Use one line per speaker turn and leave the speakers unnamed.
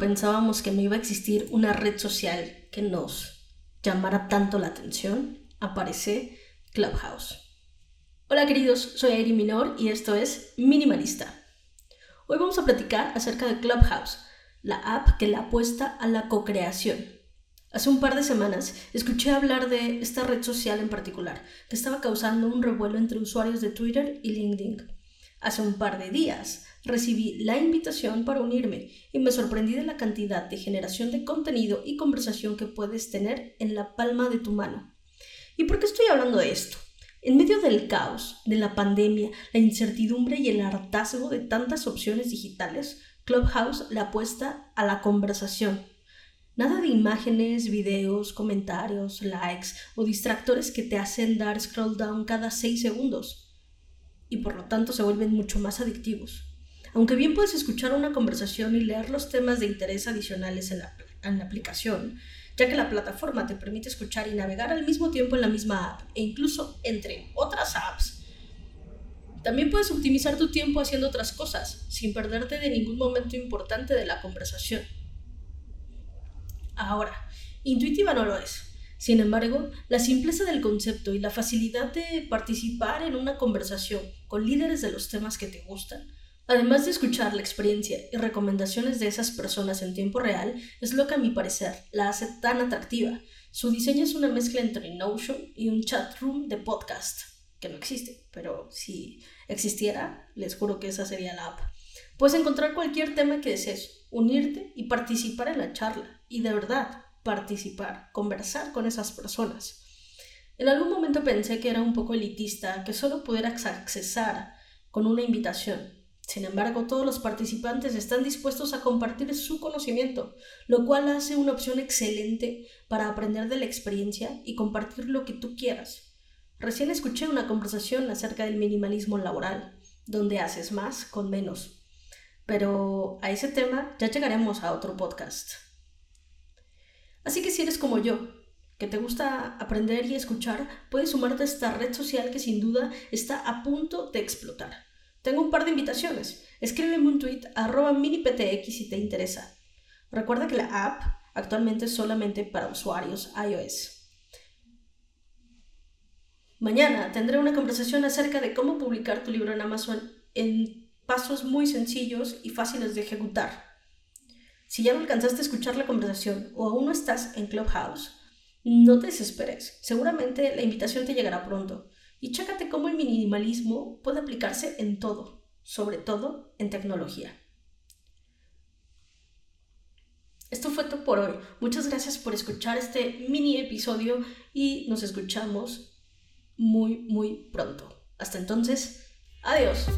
pensábamos que no iba a existir una red social que nos llamara tanto la atención, aparece Clubhouse. Hola queridos, soy Airi Minor y esto es Minimalista. Hoy vamos a platicar acerca de Clubhouse, la app que la apuesta a la co-creación. Hace un par de semanas escuché hablar de esta red social en particular, que estaba causando un revuelo entre usuarios de Twitter y LinkedIn. Hace un par de días recibí la invitación para unirme y me sorprendí de la cantidad de generación de contenido y conversación que puedes tener en la palma de tu mano. ¿Y por qué estoy hablando de esto? En medio del caos, de la pandemia, la incertidumbre y el hartazgo de tantas opciones digitales, Clubhouse la apuesta a la conversación. Nada de imágenes, videos, comentarios, likes o distractores que te hacen dar scroll down cada 6 segundos y por lo tanto se vuelven mucho más adictivos. Aunque bien puedes escuchar una conversación y leer los temas de interés adicionales en la, aplicación, ya que la plataforma te permite escuchar y navegar al mismo tiempo en la misma app e incluso entre otras apps. También puedes optimizar tu tiempo haciendo otras cosas, sin perderte de ningún momento importante de la conversación. Ahora, intuitiva no lo es. Sin embargo, la simpleza del concepto y la facilidad de participar en una conversación con líderes de los temas que te gustan Además de escuchar la experiencia y recomendaciones de esas personas en tiempo real, es lo que a mi parecer la hace tan atractiva. Su diseño es una mezcla entre Notion y un chat room de podcast, que no existe, pero si existiera, les juro que esa sería la app. Puedes encontrar cualquier tema que desees, unirte y participar en la charla, y de verdad, participar, conversar con esas personas. En algún momento pensé que era un poco elitista, que solo pudieras accesar con una invitación, sin embargo, todos los participantes están dispuestos a compartir su conocimiento, lo cual hace una opción excelente para aprender de la experiencia y compartir lo que tú quieras. Recién escuché una conversación acerca del minimalismo laboral, donde haces más con menos. Pero a ese tema ya llegaremos a otro podcast. Así que si eres como yo, que te gusta aprender y escuchar, puedes sumarte a esta red social que sin duda está a punto de explotar. Tengo un par de invitaciones. Escríbeme un tweet miniptx si te interesa. Recuerda que la app actualmente es solamente para usuarios iOS. Mañana tendré una conversación acerca de cómo publicar tu libro en Amazon en pasos muy sencillos y fáciles de ejecutar. Si ya no alcanzaste a escuchar la conversación o aún no estás en Clubhouse, no te desesperes. Seguramente la invitación te llegará pronto y chécate cómo el minimalismo puede aplicarse en todo, sobre todo en tecnología. Esto fue todo por hoy. Muchas gracias por escuchar este mini episodio y nos escuchamos muy, muy pronto. Hasta entonces, adiós.